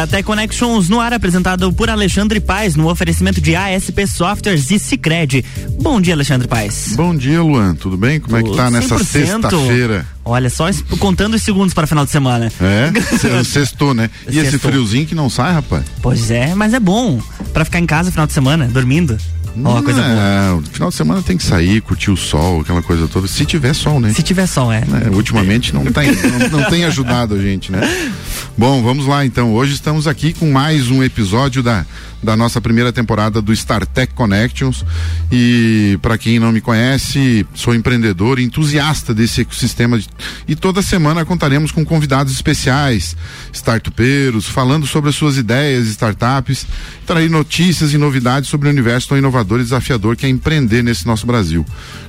StarTech Connections no ar apresentado por Alexandre Paes no oferecimento de ASP Softwares e Cicred. Bom dia, Alexandre Paes. Bom dia, Luan. Tudo bem? Como é que tá nessa sexta-feira? Olha, só contando os segundos para final de semana. É? Sextou, né? E Sextou. esse friozinho que não sai, rapaz? Pois é, mas é bom para ficar em casa final de semana, dormindo. Uma coisa boa. Final de semana tem que sair, curtir o sol, aquela coisa toda. Se tiver sol, né? Se tiver sol, é. é ultimamente não tem, não, não tem ajudado a gente, né? Bom, vamos lá então. Hoje estamos aqui com mais um episódio da da nossa primeira temporada do StarTech Connections. E para quem não me conhece, sou empreendedor, entusiasta desse ecossistema de, e toda semana contaremos com convidados especiais, startupeiros, falando sobre as suas ideias, startups, trarei notícias e novidades sobre o universo tão inovador e desafiador que é empreender nesse nosso Brasil.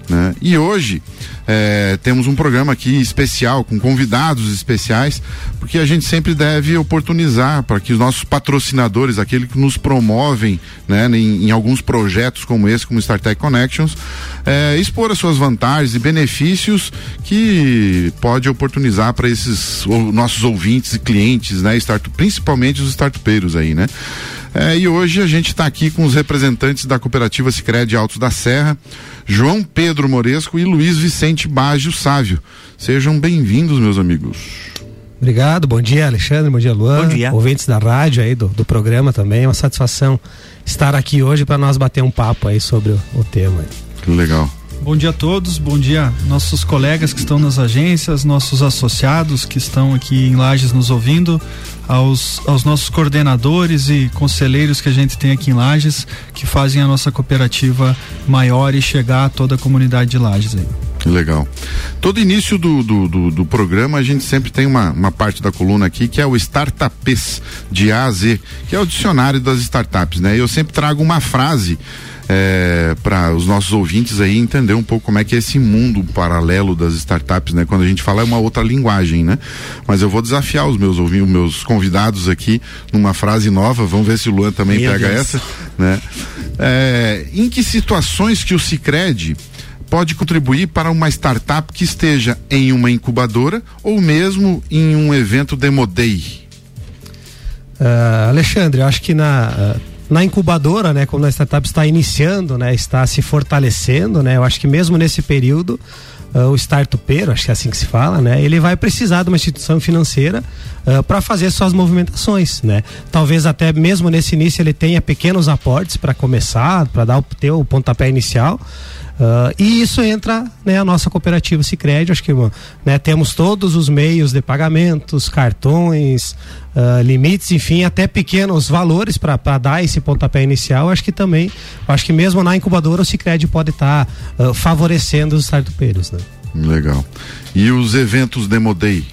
Né? E hoje é, temos um programa aqui especial com convidados especiais, porque a gente sempre deve oportunizar para que os nossos patrocinadores, aqueles que nos promovem né, em, em, alguns projetos como esse, como StarTech Connections, é, expor as suas vantagens e benefícios que pode oportunizar para esses nossos ouvintes e clientes, né, start, principalmente os startupeiros aí, né? É, e hoje a gente está aqui com os representantes da cooperativa Sicredi Altos da Serra, João Pedro Moresco e Luiz Vicente Baggio Sávio. Sejam bem-vindos, meus amigos. Obrigado, bom dia Alexandre, bom dia Luan, bom dia. ouvintes da rádio aí do, do programa também, é uma satisfação estar aqui hoje para nós bater um papo aí sobre o, o tema. Que legal. Bom dia a todos, bom dia nossos colegas que estão nas agências, nossos associados que estão aqui em Lages nos ouvindo, aos, aos nossos coordenadores e conselheiros que a gente tem aqui em Lages, que fazem a nossa cooperativa maior e chegar a toda a comunidade de Lages aí. Legal. Todo início do, do, do, do, programa a gente sempre tem uma, uma parte da coluna aqui que é o Startups de A a Z, que é o dicionário das startups, né? Eu sempre trago uma frase é, para os nossos ouvintes aí entender um pouco como é que é esse mundo paralelo das startups, né? Quando a gente fala é uma outra linguagem, né? Mas eu vou desafiar os meus ouvintes, meus convidados aqui numa frase nova, vamos ver se o Luan também Meu pega Deus. essa, né? É, em que situações que o Cicred pode contribuir para uma startup que esteja em uma incubadora ou mesmo em um evento Demo Day? Uh, Alexandre, acho que na uh, na incubadora, né, quando a startup está iniciando, né, está se fortalecendo, né, eu acho que mesmo nesse período uh, o startupeiro, acho que é assim que se fala, né, ele vai precisar de uma instituição financeira uh, para fazer suas movimentações, né. Talvez até mesmo nesse início ele tenha pequenos aportes para começar, para dar o, ter o pontapé inicial. Uh, e isso entra né, a nossa cooperativa Sicredi, acho que né, temos todos os meios de pagamentos, cartões, uh, limites, enfim, até pequenos valores para dar esse pontapé inicial. Acho que também, acho que mesmo na incubadora o Sicredi pode estar tá, uh, favorecendo os startupeiros. Né? Legal. E os eventos Demo Day?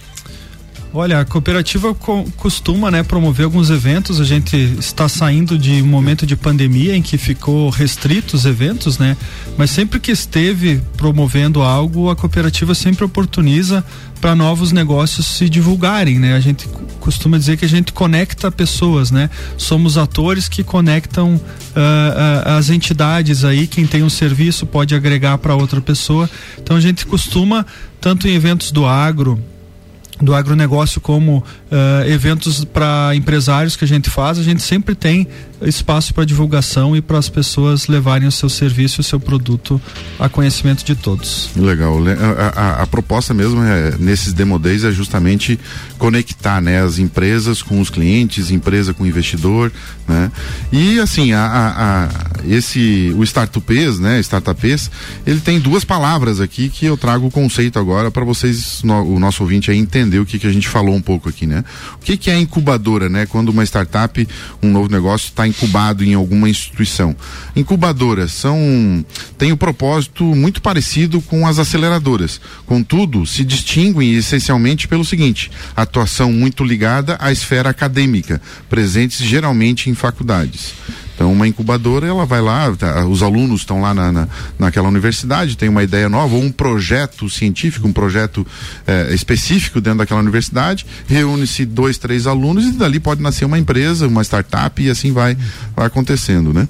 Olha, a cooperativa co costuma né, promover alguns eventos. A gente está saindo de um momento de pandemia em que ficou restrito os eventos, né? Mas sempre que esteve promovendo algo, a cooperativa sempre oportuniza para novos negócios se divulgarem, né? A gente costuma dizer que a gente conecta pessoas, né? Somos atores que conectam uh, uh, as entidades aí. Quem tem um serviço pode agregar para outra pessoa. Então a gente costuma tanto em eventos do agro do agronegócio como uh, eventos para empresários que a gente faz, a gente sempre tem espaço para divulgação e para as pessoas levarem o seu serviço, o seu produto a conhecimento de todos. Legal. A, a, a proposta mesmo é, nesses demo days é justamente conectar né, as empresas com os clientes, empresa com o investidor, né? E assim, a, a, esse o Startupês, né, Startupês, ele tem duas palavras aqui que eu trago o conceito agora para vocês, no, o nosso ouvinte aí entender o que, que a gente falou um pouco aqui, né? O que, que é incubadora, né? Quando uma startup, um novo negócio está incubado em alguma instituição. Incubadoras são têm o um propósito muito parecido com as aceleradoras. Contudo, se distinguem essencialmente pelo seguinte: atuação muito ligada à esfera acadêmica, presentes geralmente em faculdades. Então, uma incubadora, ela vai lá, tá, os alunos estão lá na, na, naquela universidade, tem uma ideia nova, ou um projeto científico, um projeto eh, específico dentro daquela universidade, reúne-se dois, três alunos e dali pode nascer uma empresa, uma startup e assim vai, vai acontecendo, né?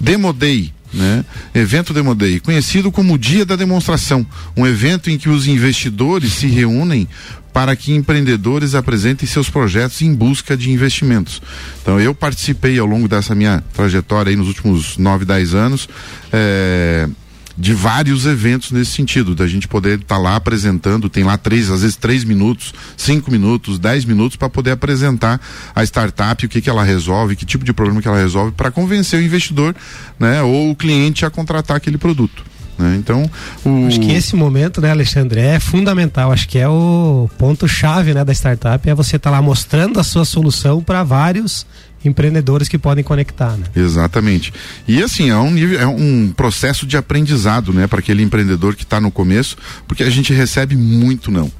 Demo Day né? Evento Demo Day, conhecido como Dia da Demonstração, um evento em que os investidores se reúnem para que empreendedores apresentem seus projetos em busca de investimentos. Então eu participei ao longo dessa minha trajetória aí nos últimos 9, 10 anos. É, de vários eventos nesse sentido, da gente poder estar tá lá apresentando, tem lá três, às vezes três minutos, cinco minutos, dez minutos para poder apresentar a startup, o que que ela resolve, que tipo de problema que ela resolve, para convencer o investidor, né, ou o cliente a contratar aquele produto. Né? Então, o... acho que esse momento, né, Alexandre, é fundamental. Acho que é o ponto chave, né, da startup é você estar tá lá mostrando a sua solução para vários empreendedores que podem conectar, né? Exatamente. E assim, é um nível, é um processo de aprendizado, né, para aquele empreendedor que está no começo, porque a gente recebe muito não.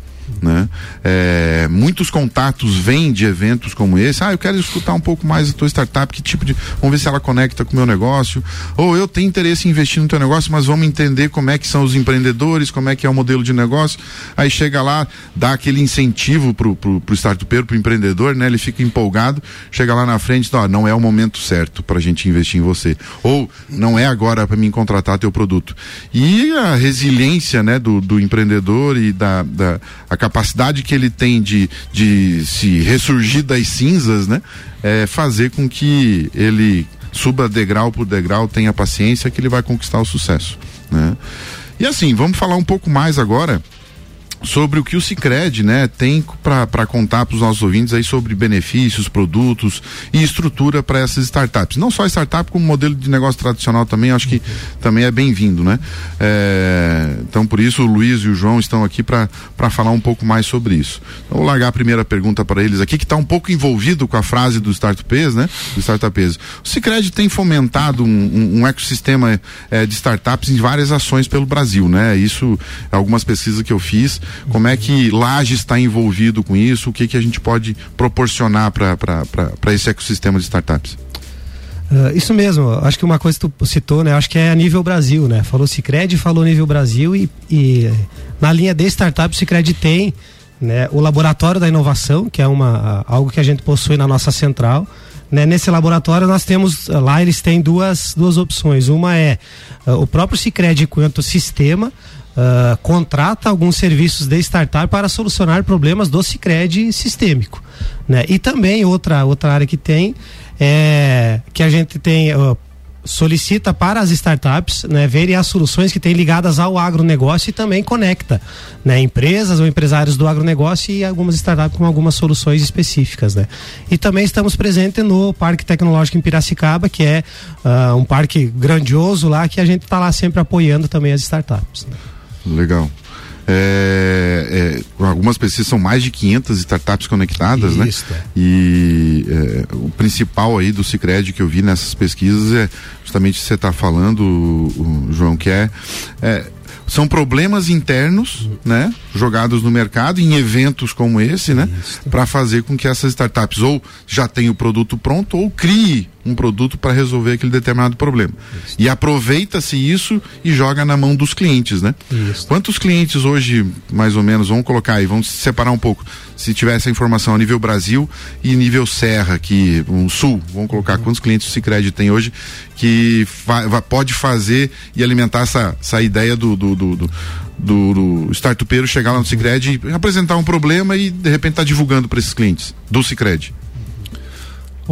Né? É, muitos contatos vêm de eventos como esse. Ah, eu quero escutar um pouco mais da tua startup, que tipo de. Vamos ver se ela conecta com o meu negócio. Ou eu tenho interesse em investir no teu negócio, mas vamos entender como é que são os empreendedores, como é que é o modelo de negócio. Aí chega lá, dá aquele incentivo pro, pro, pro startupeiro, pro empreendedor, né? Ele fica empolgado, chega lá na frente, não, não é o momento certo para a gente investir em você. Ou não é agora para mim contratar teu produto. E a resiliência, né, do, do empreendedor e da, da a capacidade que ele tem de, de se ressurgir das cinzas, né? É fazer com que ele suba degrau por degrau, tenha paciência que ele vai conquistar o sucesso, né? E assim, vamos falar um pouco mais agora sobre o que o Cicred, né, tem para contar para os nossos ouvintes aí sobre benefícios, produtos e estrutura para essas startups. Não só startup, como modelo de negócio tradicional também, acho que também é bem-vindo, né? É, então, por isso, o Luiz e o João estão aqui para falar um pouco mais sobre isso. Então, vou largar a primeira pergunta para eles aqui, que está um pouco envolvido com a frase do Startups, né? Do. O Cicred tem fomentado um, um, um ecossistema é, de startups em várias ações pelo Brasil, né? Isso, algumas pesquisas que eu fiz, como é que Laje está envolvido com isso? O que, que a gente pode proporcionar para esse ecossistema de startups? Uh, isso mesmo, acho que uma coisa que tu citou, né? Acho que é a nível Brasil, né? Falou Cicred, falou nível Brasil e, e na linha de startup o Cicred tem né, o laboratório da inovação, que é uma, algo que a gente possui na nossa central. Né, nesse laboratório nós temos, lá eles têm duas, duas opções. Uma é uh, o próprio Cicred enquanto sistema, uh, contrata alguns serviços de startup para solucionar problemas do Cicred sistêmico. Né? E também outra, outra área que tem é que a gente tem. Uh, solicita para as startups né, verem as soluções que tem ligadas ao agronegócio e também conecta né, empresas ou empresários do agronegócio e algumas startups com algumas soluções específicas. Né. E também estamos presentes no Parque Tecnológico em Piracicaba, que é uh, um parque grandioso lá que a gente está lá sempre apoiando também as startups. Né. Legal. É, é, algumas pesquisas são mais de 500 startups conectadas, né? Isso, né? E é, o principal aí do Cicred que eu vi nessas pesquisas é justamente você está falando, o, o, João, que é, é são problemas internos, né, jogados no mercado em eventos como esse, né, para fazer com que essas startups ou já tenham o produto pronto ou crie um produto para resolver aquele determinado problema. Isso. E aproveita-se isso e joga na mão dos clientes, né? Isso. Quantos clientes hoje, mais ou menos, vamos colocar aí, vamos separar um pouco, se tiver essa informação a nível Brasil e nível Serra, que um Sul, vamos colocar uhum. quantos clientes o Cicred tem hoje que fa pode fazer e alimentar essa, essa ideia do, do, do, do do, do startupeiro chegar lá no Cicred, apresentar um problema e de repente estar tá divulgando para esses clientes do Cicred.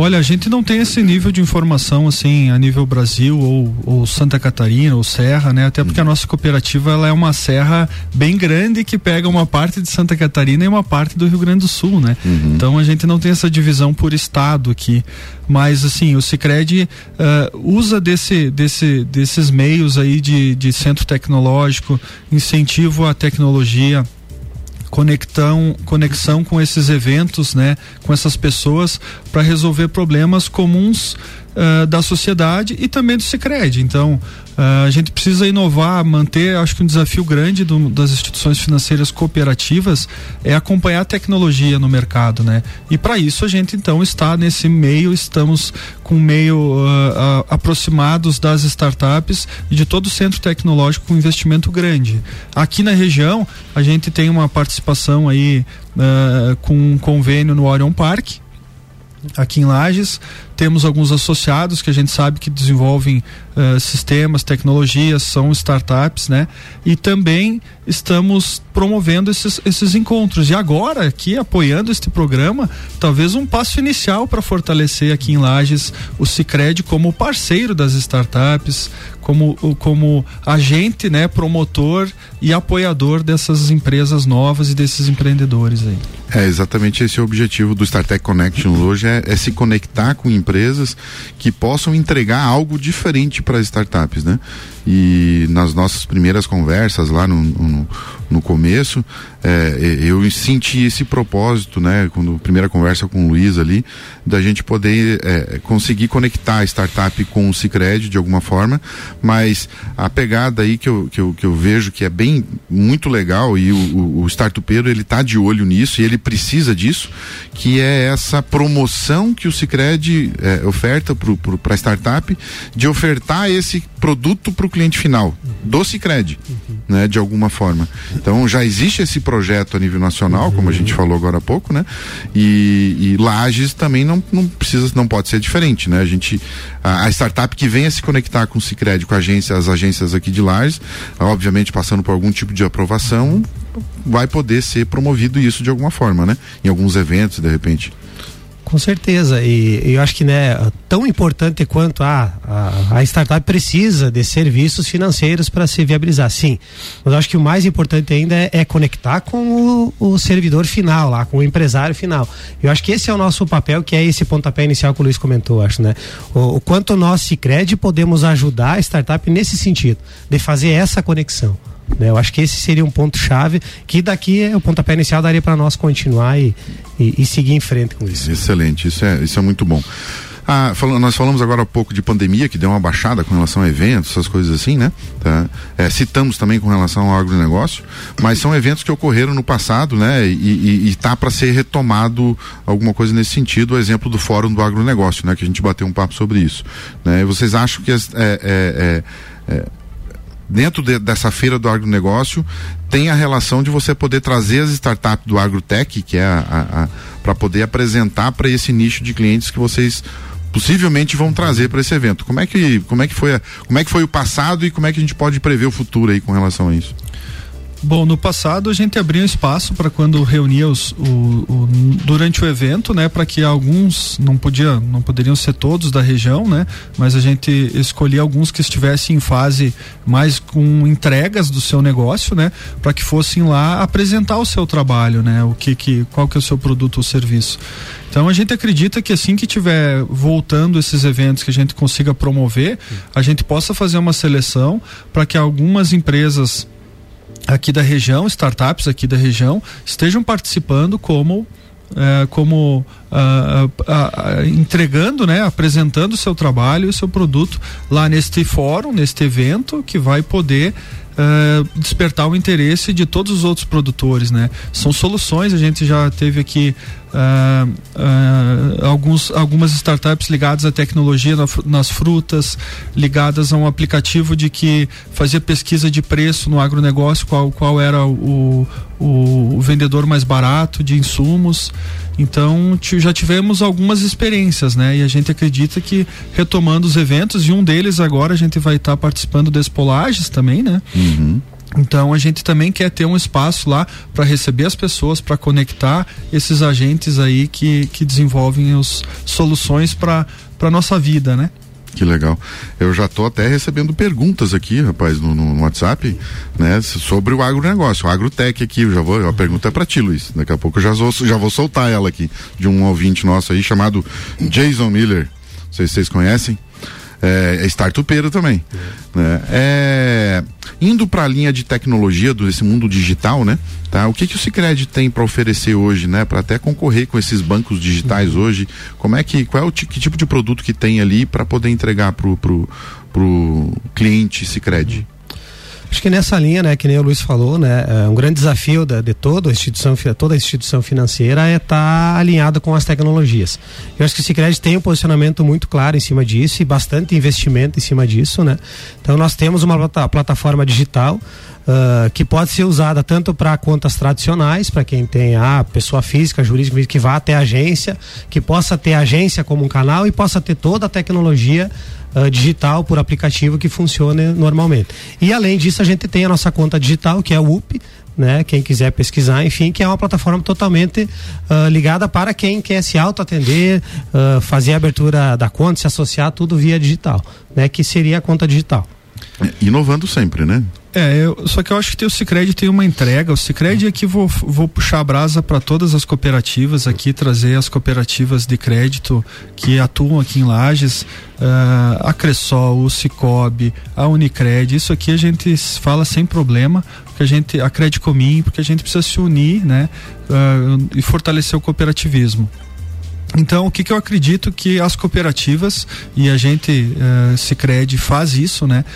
Olha, a gente não tem esse nível de informação assim a nível Brasil ou, ou Santa Catarina ou Serra, né? Até porque a nossa cooperativa ela é uma serra bem grande que pega uma parte de Santa Catarina e uma parte do Rio Grande do Sul, né? Uhum. Então a gente não tem essa divisão por estado aqui, mas assim o Sicredi uh, usa desse, desse, desses meios aí de, de centro tecnológico, incentivo à tecnologia conectão, conexão com esses eventos, né, com essas pessoas para resolver problemas comuns uh, da sociedade e também do Sicredi. Então, Uh, a gente precisa inovar, manter, acho que um desafio grande do, das instituições financeiras cooperativas é acompanhar a tecnologia no mercado, né? E para isso a gente então está nesse meio, estamos com meio uh, uh, aproximados das startups e de todo o centro tecnológico com investimento grande. Aqui na região a gente tem uma participação aí com um convênio no Orion Park, aqui em Lages temos alguns associados que a gente sabe que desenvolvem uh, sistemas, tecnologias, são startups, né? E também estamos promovendo esses, esses encontros. E agora, aqui, apoiando este programa, talvez um passo inicial para fortalecer aqui em Lages o Cicred como parceiro das startups, como, como agente, né, promotor e apoiador dessas empresas novas e desses empreendedores aí. É exatamente esse o objetivo do StarTech Connection hoje é, é, se conectar com empresas que possam entregar algo diferente para as startups, né? E nas nossas primeiras conversas lá no, no, no começo, é, eu senti esse propósito, né? Quando a primeira conversa com o Luiz ali, da gente poder é, conseguir conectar a startup com o Cicred de alguma forma, mas a pegada aí que eu, que eu, que eu vejo que é bem muito legal e o, o, o startupeiro ele tá de olho nisso e ele precisa disso, que é essa promoção que o Cicred é, oferta para startup de ofertar esse produto para o cliente final do Cicred, uhum. né? De alguma forma. Então já existe esse projeto a nível nacional, como a gente falou agora há pouco, né? E, e Lages também não, não precisa, não pode ser diferente, né? A gente, a, a startup que venha se conectar com o Cicred, com a agência, as agências aqui de Lages, obviamente passando por algum tipo de aprovação, vai poder ser promovido isso de alguma forma, né? Em alguns eventos, de repente. Com certeza, e, eu acho que né, tão importante quanto a, a, a startup precisa de serviços financeiros para se viabilizar, sim. Mas eu acho que o mais importante ainda é, é conectar com o, o, servidor final lá, com o empresário final. Eu acho que esse é o nosso papel, que é esse pontapé inicial que o Luiz comentou, acho, né? O, o quanto nós, Cicred, podemos ajudar a startup nesse sentido, de fazer essa conexão. Né? Eu acho que esse seria um ponto chave que daqui é o pontapé inicial daria para nós continuar e, e, e, seguir em frente com isso. Excelente, isso é, isso é muito bom. Ah, nós falamos agora um pouco de pandemia, que deu uma baixada com relação a eventos, essas coisas assim, né? Tá? É, citamos também com relação ao agronegócio, mas são eventos que ocorreram no passado, né? E, está para ser retomado alguma coisa nesse sentido, o exemplo do Fórum do Agronegócio, né? Que a gente bateu um papo sobre isso. Né? Vocês acham que é, é, é, é dentro de, dessa feira do agronegócio tem a relação de você poder trazer as startups do agrotech, que é a, para poder apresentar para esse nicho de clientes que vocês possivelmente vão trazer para esse evento. Como é que como é que foi como é que foi o passado e como é que a gente pode prever o futuro aí com relação a isso? Bom, no passado a gente abria um espaço para quando reunia os, o, o, durante o evento, né, para que alguns não podia, não poderiam ser todos da região, né, mas a gente escolhia alguns que estivessem em fase mais com entregas do seu negócio, né, para que fossem lá apresentar o seu trabalho, né, o que que qual que é o seu produto ou serviço. Então a gente acredita que assim que tiver voltando esses eventos que a gente consiga promover, a gente possa fazer uma seleção para que algumas empresas aqui da região, startups aqui da região, estejam participando como é, como uh, uh, uh, entregando, né, apresentando o seu trabalho e o seu produto lá neste fórum, neste evento, que vai poder despertar o interesse de todos os outros produtores, né? São soluções, a gente já teve aqui Uh, alguns, algumas startups ligadas à tecnologia na, nas frutas, ligadas a um aplicativo de que fazia pesquisa de preço no agronegócio, qual, qual era o, o, o vendedor mais barato de insumos. Então já tivemos algumas experiências, né? E a gente acredita que retomando os eventos, e um deles agora a gente vai estar tá participando das Polages também, né? Uhum. Então a gente também quer ter um espaço lá para receber as pessoas, para conectar esses agentes aí que, que desenvolvem as soluções para a nossa vida, né? Que legal. Eu já estou até recebendo perguntas aqui, rapaz, no, no, WhatsApp, né, sobre o agronegócio, o agrotech aqui. Eu já vou, a pergunta é para ti, Luiz. Daqui a pouco eu já vou, já vou soltar ela aqui, de um ouvinte nosso aí chamado Jason Miller. Não sei se vocês conhecem é, é startupeiro também. É. Né? É, indo para a linha de tecnologia desse mundo digital, né? Tá? O que, que o Cicred tem para oferecer hoje, né? Para até concorrer com esses bancos digitais uhum. hoje, como é que qual é o que tipo de produto que tem ali para poder entregar pro, pro, pro cliente Cicred? Uhum. Acho que nessa linha, né, que nem o Luiz falou, né, é um grande desafio da, de toda a instituição, toda a instituição financeira é estar tá alinhada com as tecnologias. Eu acho que o Sicredi tem um posicionamento muito claro em cima disso e bastante investimento em cima disso, né? Então nós temos uma plataforma digital Uh, que pode ser usada tanto para contas tradicionais, para quem tem a pessoa física, jurídica, que vá até a agência, que possa ter a agência como um canal e possa ter toda a tecnologia uh, digital por aplicativo que funcione normalmente. E além disso, a gente tem a nossa conta digital, que é o UP, né? Quem quiser pesquisar, enfim, que é uma plataforma totalmente uh, ligada para quem quer se auto-atender, uh, fazer a abertura da conta, se associar, tudo via digital, né? Que seria a conta digital. Inovando sempre, né? É, eu, só que eu acho que o Cicred tem uma entrega. O Cicred aqui vou, vou puxar a brasa para todas as cooperativas aqui, trazer as cooperativas de crédito que atuam aqui em Lages, uh, a Cressol, o Cicobi, a Unicred. Isso aqui a gente fala sem problema, porque a gente, a Credicomim, porque a gente precisa se unir, né, uh, e fortalecer o cooperativismo. Então, o que, que eu acredito que as cooperativas e a gente, uh, Cicred, faz isso, né?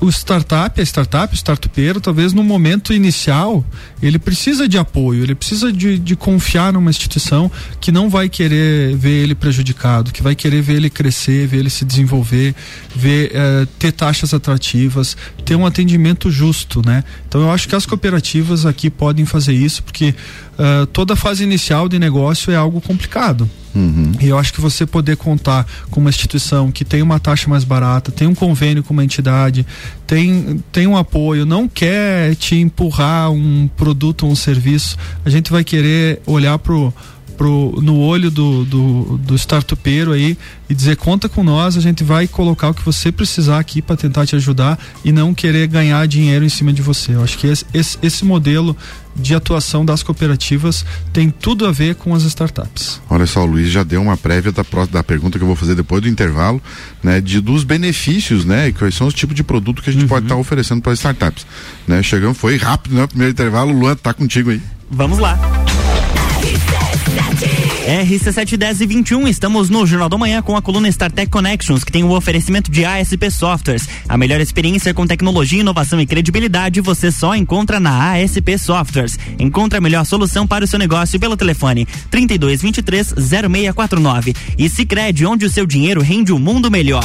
O, startup, a startup, o startupeiro, talvez no momento inicial, ele precisa de apoio, ele precisa de, de confiar numa instituição que não vai querer ver ele prejudicado, que vai querer ver ele crescer, ver ele se desenvolver, ver eh, ter taxas atrativas, ter um atendimento justo, né? Então eu acho que as cooperativas aqui podem fazer isso, porque uh, toda fase inicial de negócio é algo complicado. Uhum. E eu acho que você poder contar com uma instituição que tem uma taxa mais barata, tem um convênio com uma entidade, tem, tem um apoio, não quer te empurrar um produto ou um serviço, a gente vai querer olhar pro pro, no olho do, do, do startupeiro aí e dizer conta com nós, a gente vai colocar o que você precisar aqui para tentar te ajudar e não querer ganhar dinheiro em cima de você. Eu acho que esse, esse, esse modelo de atuação das cooperativas tem tudo a ver com as startups. Olha só, o Luiz já deu uma prévia da, da pergunta que eu vou fazer depois do intervalo, né, de dos benefícios, né, quais são os tipos de produto que a gente uhum. pode estar tá oferecendo para as startups, né? Chegamos, foi rápido, né, primeiro intervalo, Luan, tá contigo aí. Vamos lá. RC710 e 21, estamos no Jornal da Manhã com a coluna StarTech Connections, que tem o um oferecimento de ASP Softwares. A melhor experiência com tecnologia, inovação e credibilidade você só encontra na ASP Softwares. Encontre a melhor solução para o seu negócio pelo telefone 3223 0649. E Sicredi, onde o seu dinheiro rende um mundo melhor.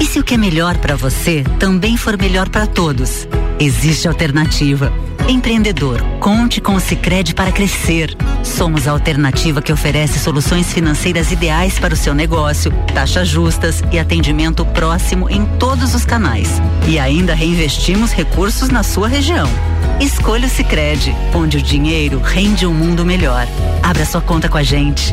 e se o que é melhor para você também for melhor para todos? Existe alternativa. Empreendedor, conte com o Sicredi para crescer. Somos a alternativa que oferece soluções financeiras ideais para o seu negócio, taxas justas e atendimento próximo em todos os canais. E ainda reinvestimos recursos na sua região. Escolha o Sicredi, onde o dinheiro rende um mundo melhor. Abra sua conta com a gente.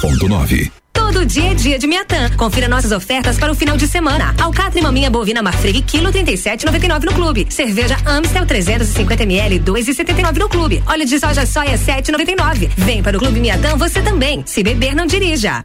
89.9 Todo dia é dia de Miatã. Confira nossas ofertas para o final de semana. Alcatra e maminha bovina Marfrig, quilo 37,99 no clube. Cerveja Amstel 350 ml, 2,79 no clube. Óleo de soja soia 7,99. Vem para o Clube Miatã você também. Se beber, não dirija.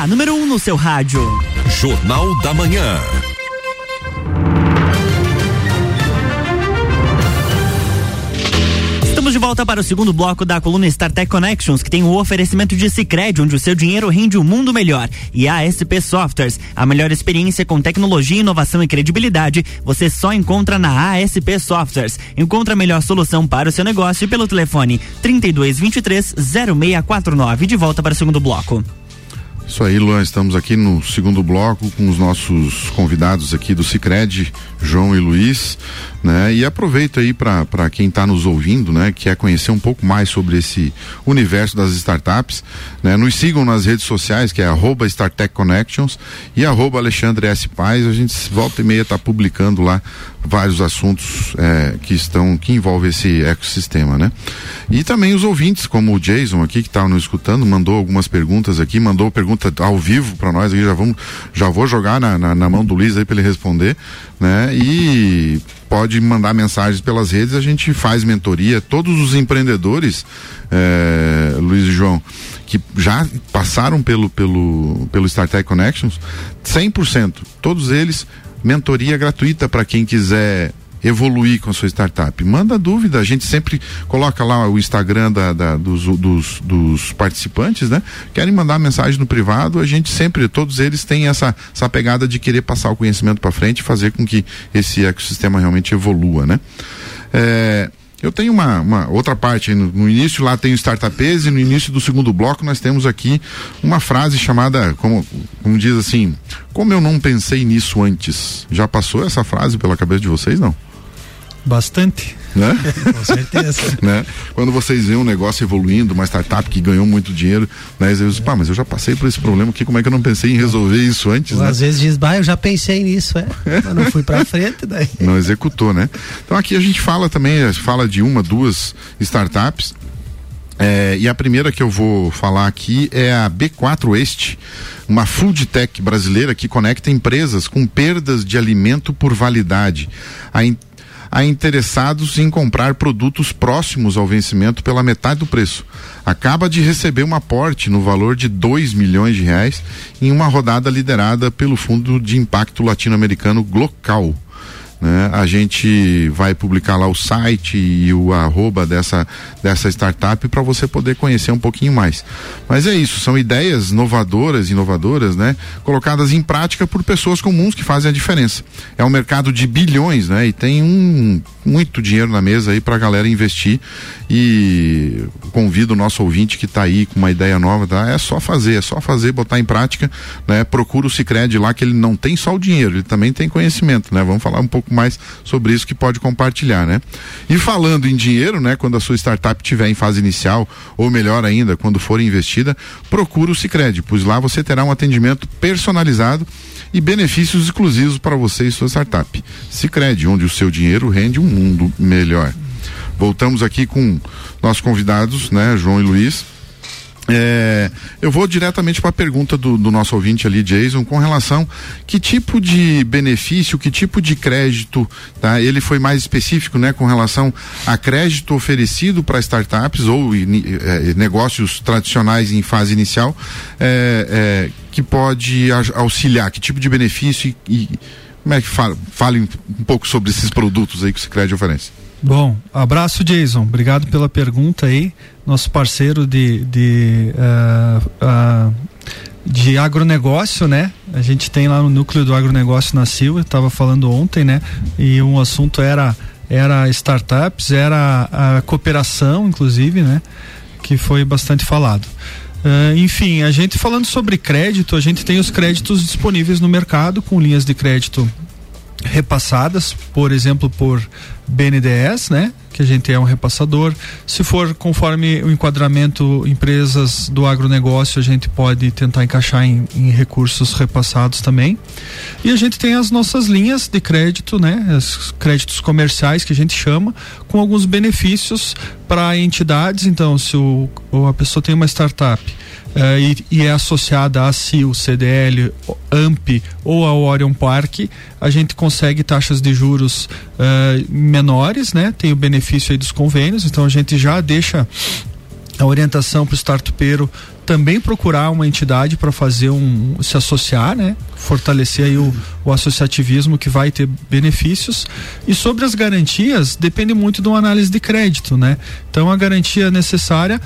A número 1 um no seu rádio. Jornal da Manhã. Estamos de volta para o segundo bloco da coluna StarTech Connections, que tem o oferecimento de Sicredi, onde o seu dinheiro rende um mundo melhor. E a ASP Softwares, a melhor experiência com tecnologia, inovação e credibilidade, você só encontra na ASP Softwares. Encontre a melhor solução para o seu negócio pelo telefone 3223 0649. De volta para o segundo bloco. Isso aí, Luan, estamos aqui no segundo bloco com os nossos convidados aqui do Cicred, João e Luiz, né? E aproveito aí para quem está nos ouvindo, né? Quer conhecer um pouco mais sobre esse universo das startups, né? Nos sigam nas redes sociais, que é arroba StarTech Connections e arroba Alexandre S. Paz, a gente volta e meia está publicando lá vários assuntos é, que estão, que envolvem esse ecossistema, né? E também os ouvintes, como o Jason aqui, que estava nos escutando, mandou algumas perguntas aqui, mandou pergunta ao vivo para nós aqui, já vamos, já vou jogar na, na, na mão do Luiz aí para ele responder, né? E pode mandar mensagens pelas redes, a gente faz mentoria. Todos os empreendedores, é, Luiz e João, que já passaram pelo, pelo, pelo StarTech Connections, 100%, todos eles, mentoria gratuita para quem quiser evoluir com a sua startup. Manda dúvida, a gente sempre coloca lá o Instagram da, da dos, dos, dos, participantes, né? Querem mandar mensagem no privado, a gente sempre, todos eles têm essa, essa pegada de querer passar o conhecimento para frente e fazer com que esse ecossistema realmente evolua, né? É, eu tenho uma, uma outra parte no, no, início lá tem o startupês e no início do segundo bloco nós temos aqui uma frase chamada como, como diz assim, como eu não pensei nisso antes. Já passou essa frase pela cabeça de vocês não? Bastante. Né? Com certeza. né? Quando vocês veem um negócio evoluindo, uma startup que ganhou muito dinheiro, né? Às vezes, pá, mas eu já passei por esse problema aqui, como é que eu não pensei em resolver isso antes, Ou né? Às vezes diz, bah, eu já pensei nisso, é. Mas não fui pra frente daí. Não executou, né? Então aqui a gente fala também, fala de uma, duas startups. É, e a primeira que eu vou falar aqui é a B4 Este, uma food tech brasileira que conecta empresas com perdas de alimento por validade. A a interessados em comprar produtos próximos ao vencimento pela metade do preço. Acaba de receber um aporte no valor de 2 milhões de reais em uma rodada liderada pelo Fundo de Impacto Latino-Americano Glocal. Né? A gente vai publicar lá o site e o arroba dessa, dessa startup para você poder conhecer um pouquinho mais. Mas é isso, são ideias inovadoras, inovadoras, né? Colocadas em prática por pessoas comuns que fazem a diferença. É um mercado de bilhões, né? E tem um muito dinheiro na mesa aí para a galera investir e convido o nosso ouvinte que está aí com uma ideia nova, tá? É só fazer, é só fazer, botar em prática, né? Procura o Sicredi lá que ele não tem só o dinheiro, ele também tem conhecimento, né? Vamos falar um pouco mais sobre isso que pode compartilhar, né? E falando em dinheiro, né? Quando a sua startup estiver em fase inicial, ou melhor ainda, quando for investida, procura o Sicredi, pois lá você terá um atendimento personalizado e benefícios exclusivos para você e sua startup. Sicredi, onde o seu dinheiro rende um mundo melhor. Voltamos aqui com nossos convidados, né, João e Luiz. É, eu vou diretamente para a pergunta do, do, nosso ouvinte ali, Jason, com relação que tipo de benefício, que tipo de crédito, tá? Ele foi mais específico, né, com relação a crédito oferecido para startups ou é, negócios tradicionais em fase inicial, é, é que pode auxiliar, que tipo de benefício e, e como é que fala, fale um pouco sobre esses produtos aí que o Cicred oferece. Bom, abraço Jason, obrigado pela pergunta aí, nosso parceiro de, de, uh, uh, de agronegócio, né? A gente tem lá no núcleo do agronegócio na Silva, estava falando ontem, né? E um assunto era, era startups, era a cooperação, inclusive, né? Que foi bastante falado. Uh, enfim, a gente falando sobre crédito, a gente tem os créditos disponíveis no mercado com linhas de crédito repassadas, por exemplo, por BNDES, né? Que a gente é um repassador. Se for conforme o enquadramento empresas do agronegócio, a gente pode tentar encaixar em, em recursos repassados também. E a gente tem as nossas linhas de crédito, né? Os créditos comerciais que a gente chama, com alguns benefícios para entidades. Então, se o, a pessoa tem uma startup uh, e, e, é associada a CIO, CDL, AMP ou ao Orion Park, a gente consegue taxas de juros uh, menores, né? Tem o benefício aí dos convênios, então a gente já deixa a orientação para o startupeiro também procurar uma entidade para fazer um se associar, né? Fortalecer aí o, o associativismo que vai ter benefícios. E sobre as garantias, depende muito de uma análise de crédito, né? Então a garantia necessária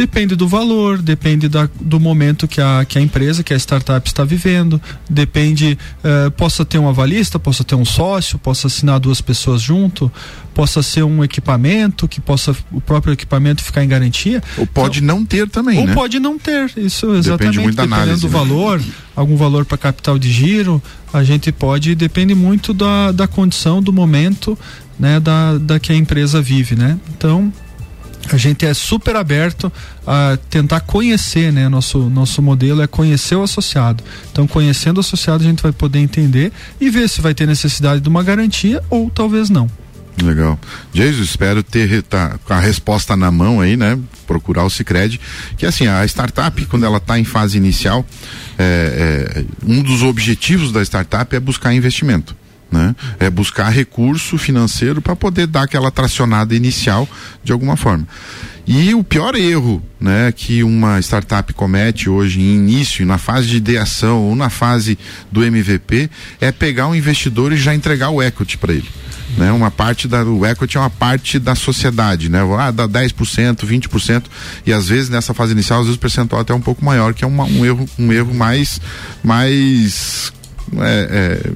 Depende do valor, depende da, do momento que a, que a empresa, que a startup está vivendo, depende, uh, possa ter um avalista, possa ter um sócio, possa assinar duas pessoas junto, possa ser um equipamento, que possa o próprio equipamento ficar em garantia. Ou pode então, não ter também, ou né? pode não ter, isso exatamente, depende muito da dependendo análise, do né? valor, algum valor para capital de giro, a gente pode, depende muito da, da condição, do momento, né, da, da que a empresa vive, né? Então, a gente é super aberto a tentar conhecer, né? Nosso, nosso modelo é conhecer o associado. Então, conhecendo o associado, a gente vai poder entender e ver se vai ter necessidade de uma garantia ou talvez não. Legal. Jesus, espero ter tá, a resposta na mão aí, né? Procurar o Cicred. Que assim, a startup, quando ela está em fase inicial, é, é, um dos objetivos da startup é buscar investimento né? É buscar recurso financeiro para poder dar aquela tracionada inicial de alguma forma. E o pior erro, né, que uma startup comete hoje em início, na fase de ideação ou na fase do MVP, é pegar um investidor e já entregar o equity para ele. Né, uma parte da, o equity é uma parte da sociedade, né? Ah, dá 10%, 20%, e às vezes nessa fase inicial, às vezes o percentual até é um pouco maior, que é uma, um erro, um erro mais, mais é, é,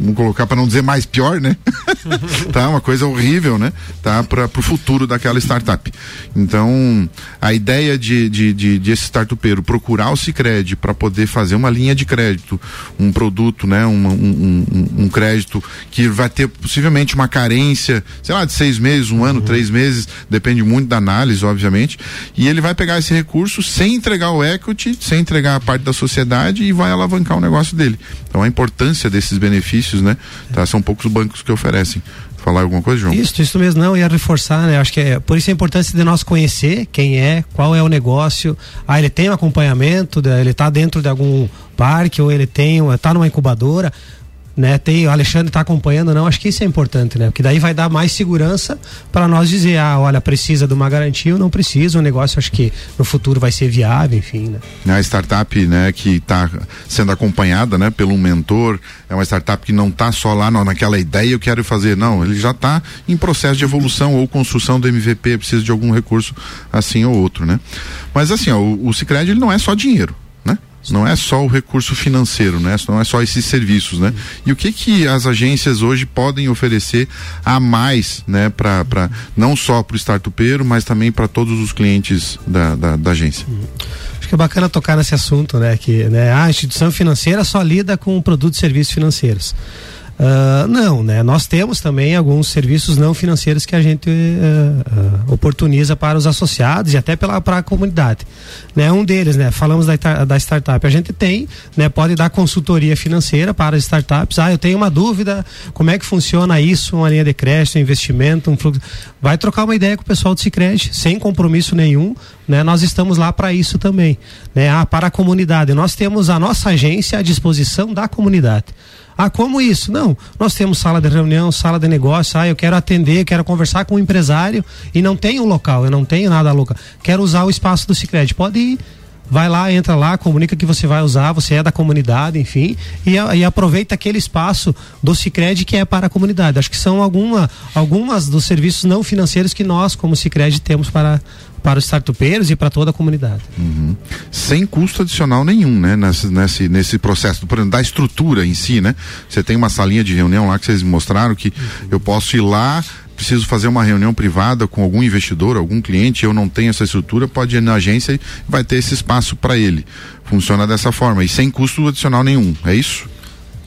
vamos colocar para não dizer mais pior, né? tá, uma coisa horrível, né? Tá, para o futuro daquela startup. Então, a ideia de, de, de, de esse startupeiro procurar o Cicred para poder fazer uma linha de crédito, um produto, né? Um, um, um, um, crédito que vai ter possivelmente uma carência, sei lá, de seis meses, um ano, uhum. três meses, depende muito da análise, obviamente, e ele vai pegar esse recurso sem entregar o equity, sem entregar a parte da sociedade e vai alavancar o negócio dele. Então, a importância desses benefícios benefícios, né? Tá, são poucos os bancos que oferecem. Falar alguma coisa, João? Isso, isso mesmo, não, ia reforçar, né? Acho que é por isso a importância de nós conhecer quem é, qual é o negócio. Ah, ele tem um acompanhamento, ele está dentro de algum parque, ou ele tem, está numa incubadora né? Tem o Alexandre está acompanhando, não? Acho que isso é importante, né? Porque daí vai dar mais segurança para nós dizer, ah, olha, precisa de uma garantia ou não precisa. O negócio acho que no futuro vai ser viável, enfim, né? A startup, né, que está sendo acompanhada, né, pelo mentor, é uma startup que não está só lá não, naquela ideia eu quero fazer, não, ele já está em processo de evolução ou construção do MVP, precisa de algum recurso assim ou outro, né? Mas assim, ó, o, o ele não é só dinheiro não é só o recurso financeiro, né? Não é só esses serviços, né? E o que que as agências hoje podem oferecer a mais, né? Para não só para o startupeiro, mas também para todos os clientes da, da, da, agência. Acho que é bacana tocar nesse assunto, né? Que né, a instituição financeira só lida com produtos e serviços financeiros. Uh, não, né? Nós temos também alguns serviços não financeiros que a gente uh, uh, oportuniza para os associados e até pela para a comunidade. Né? Um deles, né? Falamos da, da startup. A gente tem, né? Pode dar consultoria financeira para as startups. Ah, eu tenho uma dúvida, como é que funciona isso, uma linha de crédito, um investimento, um fluxo. Vai trocar uma ideia com o pessoal do Cicred, sem compromisso nenhum. Né? Nós estamos lá para isso também, né? Ah, para a comunidade. Nós temos a nossa agência à disposição da comunidade. Ah, como isso? Não, nós temos sala de reunião, sala de negócio. Ah, eu quero atender, quero conversar com o um empresário e não tenho local, eu não tenho nada louca. Quero usar o espaço do Cicred. Pode ir vai lá, entra lá, comunica que você vai usar, você é da comunidade, enfim, e, e aproveita aquele espaço do Cicred que é para a comunidade. Acho que são alguma, algumas dos serviços não financeiros que nós, como Cicred, temos para, para os startupeiros e para toda a comunidade. Uhum. Sem custo adicional nenhum, né? Nesse, nesse, nesse processo, por exemplo, da estrutura em si, né? Você tem uma salinha de reunião lá que vocês mostraram que uhum. eu posso ir lá, preciso fazer uma reunião privada com algum investidor, algum cliente, eu não tenho essa estrutura, pode ir na agência e vai ter esse espaço para ele. Funciona dessa forma e sem custo adicional nenhum, é isso?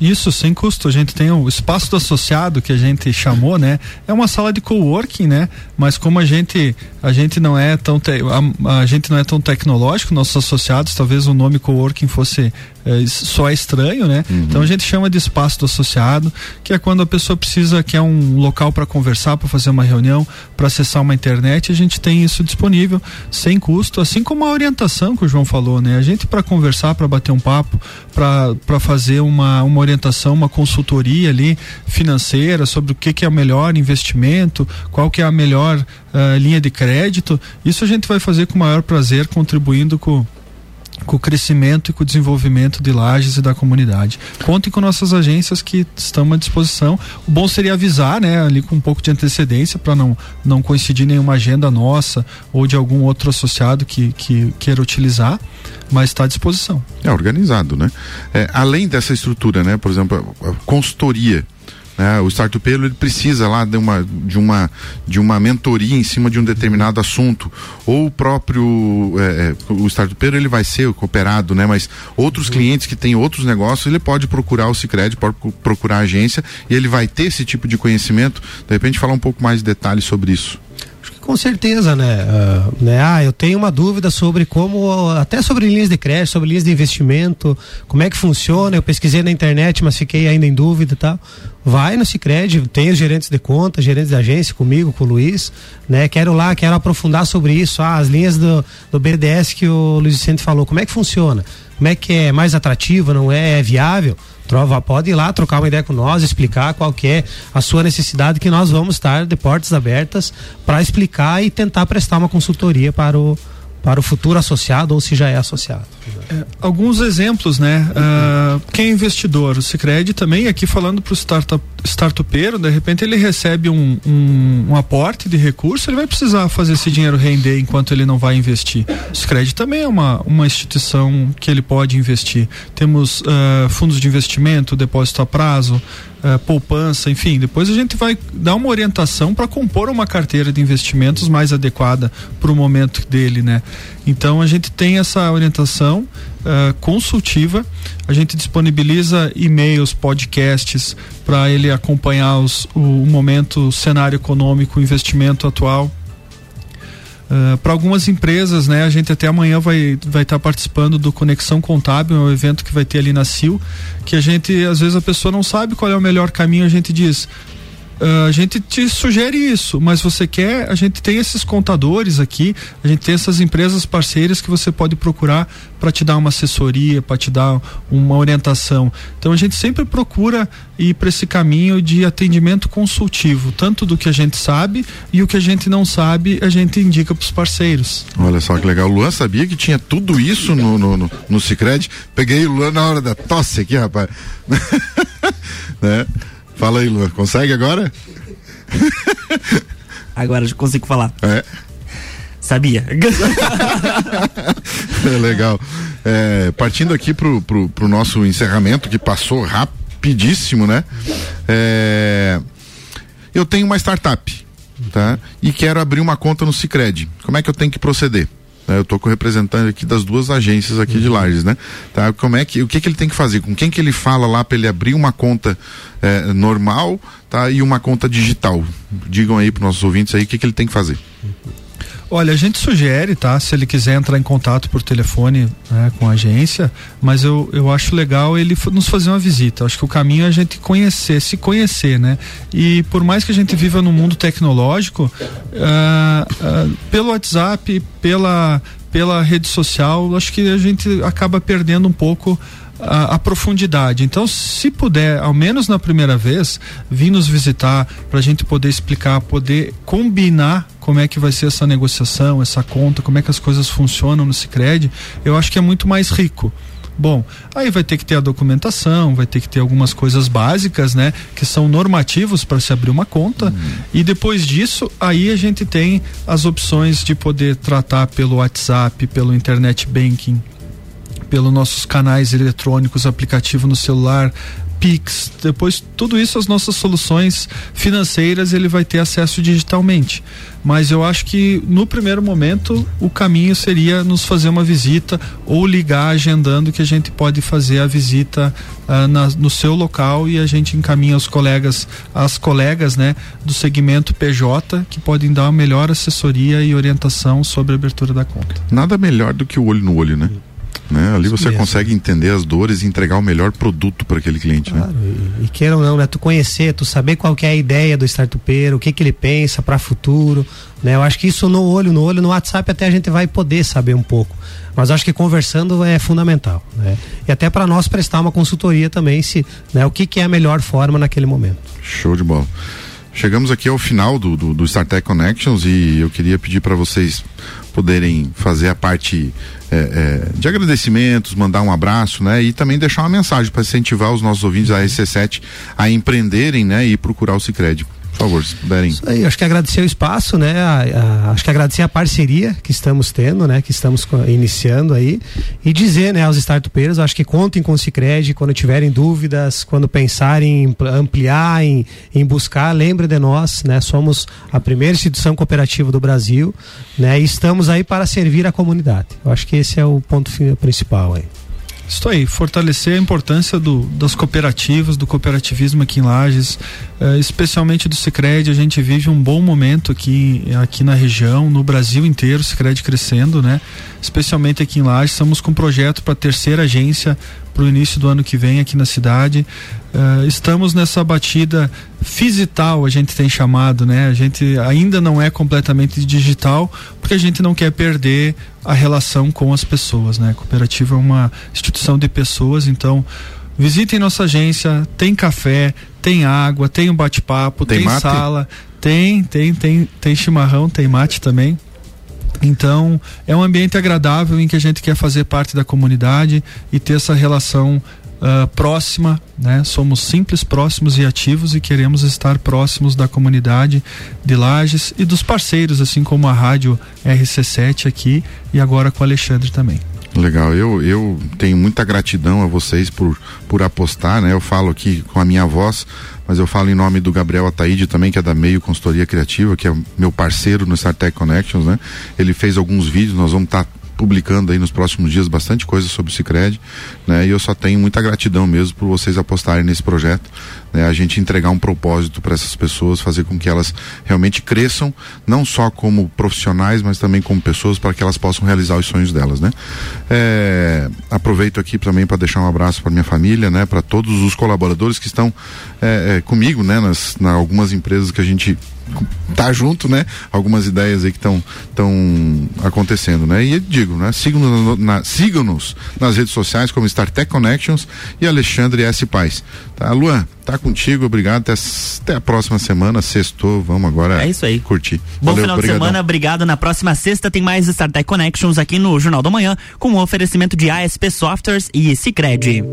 Isso, sem custo. A gente tem o espaço do associado que a gente chamou, né? É uma sala de coworking, né? Mas como a gente a gente não é tão te, a, a, gente não é tão tecnológico, nossos associados, talvez o nome coworking fosse é, só é estranho, né? Uhum. Então a gente chama de espaço do associado, que é quando a pessoa precisa que é um local para conversar, para fazer uma reunião, para acessar uma internet, a gente tem isso disponível sem custo, assim como a orientação que o João falou, né? A gente para conversar, para bater um papo, para fazer uma, uma orientação, uma consultoria ali financeira sobre o que, que é o melhor investimento, qual que é a melhor uh, linha de crédito, isso a gente vai fazer com o maior prazer, contribuindo com com o crescimento e com o desenvolvimento de lajes e da comunidade. Contem com nossas agências que estão à disposição. O bom seria avisar, né, ali com um pouco de antecedência para não não coincidir nenhuma agenda nossa ou de algum outro associado que, que queira utilizar, mas está à disposição. É organizado, né? É, além dessa estrutura, né, por exemplo, a consultoria né? O startupeiro ele precisa lá de uma, de, uma, de uma mentoria em cima de um determinado assunto. Ou o próprio é, é o startupeiro ele vai ser cooperado, né? Mas outros uhum. clientes que têm outros negócios, ele pode procurar o Cicred, pode procurar a agência e ele vai ter esse tipo de conhecimento. De repente falar um pouco mais de detalhes sobre isso. Com certeza, né? Uh, né? Ah, eu tenho uma dúvida sobre como, até sobre linhas de crédito, sobre linhas de investimento, como é que funciona. Eu pesquisei na internet, mas fiquei ainda em dúvida e tal. Vai no Cicred, tem os gerentes de conta, gerentes de agência comigo, com o Luiz, né? Quero lá, quero aprofundar sobre isso. Ah, as linhas do, do BDS que o Luiz Vicente falou, como é que funciona? Como é que é mais atrativo, não é, é viável? Trova, pode ir lá trocar uma ideia com nós, explicar qual que é a sua necessidade, que nós vamos estar de portas abertas para explicar e tentar prestar uma consultoria para o, para o futuro associado ou se já é associado. É, alguns exemplos, né? Uh, quem é investidor, o Cicred também, aqui falando para o startup, startupeiro, de repente ele recebe um, um, um, aporte de recurso, ele vai precisar fazer esse dinheiro render enquanto ele não vai investir. O Cicred também é uma, uma instituição que ele pode investir. Temos uh, fundos de investimento, depósito a prazo, uh, poupança, enfim. Depois a gente vai dar uma orientação para compor uma carteira de investimentos mais adequada para o momento dele, né? Então a gente tem essa orientação uh, consultiva. A gente disponibiliza e-mails, podcasts para ele acompanhar os, o, o momento, o cenário econômico, o investimento atual. Uh, para algumas empresas, né, a gente até amanhã vai vai estar tá participando do Conexão Contábil, é um evento que vai ter ali na CIL, que a gente às vezes a pessoa não sabe qual é o melhor caminho, a gente diz Uh, a gente te sugere isso, mas você quer, a gente tem esses contadores aqui, a gente tem essas empresas parceiras que você pode procurar para te dar uma assessoria, para te dar uma orientação. Então a gente sempre procura ir para esse caminho de atendimento consultivo, tanto do que a gente sabe e o que a gente não sabe, a gente indica para os parceiros. Olha só que legal. O Luan sabia que tinha tudo isso no, no, no, no Cicred. Peguei o Luan na hora da tosse aqui, rapaz. né? Fala aí, Luan. Consegue agora? Agora eu consigo falar. É. Sabia. é legal. É, partindo aqui pro, pro, pro, nosso encerramento, que passou rapidíssimo, né? É, eu tenho uma startup, tá? E quero abrir uma conta no Cicred. Como é que eu tenho que proceder? Né? Eu estou com o representante aqui das duas agências aqui uhum. de Lages, né? Tá? Como é que, o que que ele tem que fazer? Com quem que ele fala lá para ele abrir uma conta é, normal, tá? E uma conta digital? Digam aí para nossos ouvintes aí o que que ele tem que fazer. Olha, a gente sugere, tá? Se ele quiser entrar em contato por telefone né, com a agência, mas eu, eu acho legal ele nos fazer uma visita. Acho que o caminho é a gente conhecer, se conhecer, né? E por mais que a gente viva no mundo tecnológico, uh, uh, pelo WhatsApp, pela, pela rede social, acho que a gente acaba perdendo um pouco a, a, profundidade. Então, se puder, ao menos na primeira vez, vir nos visitar para a gente poder explicar, poder combinar como é que vai ser essa negociação, essa conta, como é que as coisas funcionam no Sicredi, eu acho que é muito mais rico. Bom, aí vai ter que ter a documentação, vai ter que ter algumas coisas básicas, né, que são normativos para se abrir uma conta. Uhum. E depois disso, aí a gente tem as opções de poder tratar pelo WhatsApp, pelo internet banking, pelos nossos canais eletrônicos, aplicativo no celular, Pix, depois tudo isso as nossas soluções financeiras ele vai ter acesso digitalmente. Mas eu acho que no primeiro momento o caminho seria nos fazer uma visita ou ligar agendando que a gente pode fazer a visita uh, na, no seu local e a gente encaminha os colegas, as colegas, né, do segmento PJ que podem dar uma melhor assessoria e orientação sobre a abertura da conta. Nada melhor do que o olho no olho, né? Né? Ali você mesmo. consegue entender as dores e entregar o melhor produto para aquele cliente, né? claro, né? E, e queira ou não, né? Tu conhecer, tu saber qual que é a ideia do startupeiro, o que que ele pensa para futuro, né? Eu acho que isso no olho, no olho, no WhatsApp até a gente vai poder saber um pouco. Mas acho que conversando é fundamental, né? E até para nós prestar uma consultoria também se, né, o que que é a melhor forma naquele momento. Show de bola. Chegamos aqui ao final do, do, do StarTech Connections e eu queria pedir para vocês poderem fazer a parte é, é, de agradecimentos, mandar um abraço, né? E também deixar uma mensagem para incentivar os nossos ouvintes da RC7 a empreenderem, né? E procurar o Cicred. Por favor, se puderem. Aí, acho que agradecer o espaço, né? A, a, acho que agradecer a parceria que estamos tendo, né? Que estamos iniciando aí. E dizer, né, aos startupeiros, acho que contem com o Cicred quando tiverem dúvidas, quando pensarem em ampliar, em, em buscar, lembre de nós, né? Somos a primeira instituição cooperativa do Brasil, né? E estamos aí para servir a comunidade. Eu acho que esse é o ponto principal aí. Isso aí, fortalecer a importância do, das cooperativas, do cooperativismo aqui em Lages, eh, especialmente do Sicredi. A gente vive um bom momento aqui, aqui na região, no Brasil inteiro, o Sicredi crescendo, né? Especialmente aqui em Lages, estamos com um projeto para a terceira agência para o início do ano que vem aqui na cidade. Uh, estamos nessa batida fisital, a gente tem chamado, né? A gente ainda não é completamente digital, porque a gente não quer perder a relação com as pessoas, né? A cooperativa é uma instituição de pessoas, então visitem nossa agência, tem café, tem água, tem um bate-papo, tem, tem sala, tem, tem, tem, tem chimarrão, tem mate também. Então, é um ambiente agradável em que a gente quer fazer parte da comunidade e ter essa relação uh, próxima, né? Somos simples, próximos e ativos e queremos estar próximos da comunidade de Lages e dos parceiros, assim como a rádio RC7 aqui e agora com o Alexandre também. Legal, eu, eu tenho muita gratidão a vocês por, por apostar, né? Eu falo aqui com a minha voz, mas eu falo em nome do Gabriel Ataíde também, que é da Meio Consultoria Criativa, que é meu parceiro no StarTech Connections, né? Ele fez alguns vídeos, nós vamos estar tá publicando aí nos próximos dias bastante coisa sobre o Cicred, né? E eu só tenho muita gratidão mesmo por vocês apostarem nesse projeto, né? A gente entregar um propósito para essas pessoas, fazer com que elas realmente cresçam, não só como profissionais, mas também como pessoas, para que elas possam realizar os sonhos delas, né? É, aproveito aqui também para deixar um abraço para minha família, né? Para todos os colaboradores que estão é, é, comigo, né? Nas, na algumas empresas que a gente tá junto, né? Algumas ideias aí que estão estão acontecendo, né? E digo, né? Sigam-nos na, sigam-nos nas redes sociais como StarTech Connections e Alexandre S. Paz. Tá, Luan, tá contigo, obrigado. Até, até a próxima semana, sextou, vamos agora é isso aí. curtir. Bom Valeu, final obrigadão. de semana, obrigado. Na próxima sexta tem mais StarTech Connections aqui no Jornal da Manhã, com o oferecimento de ASP Softwares e Cicred.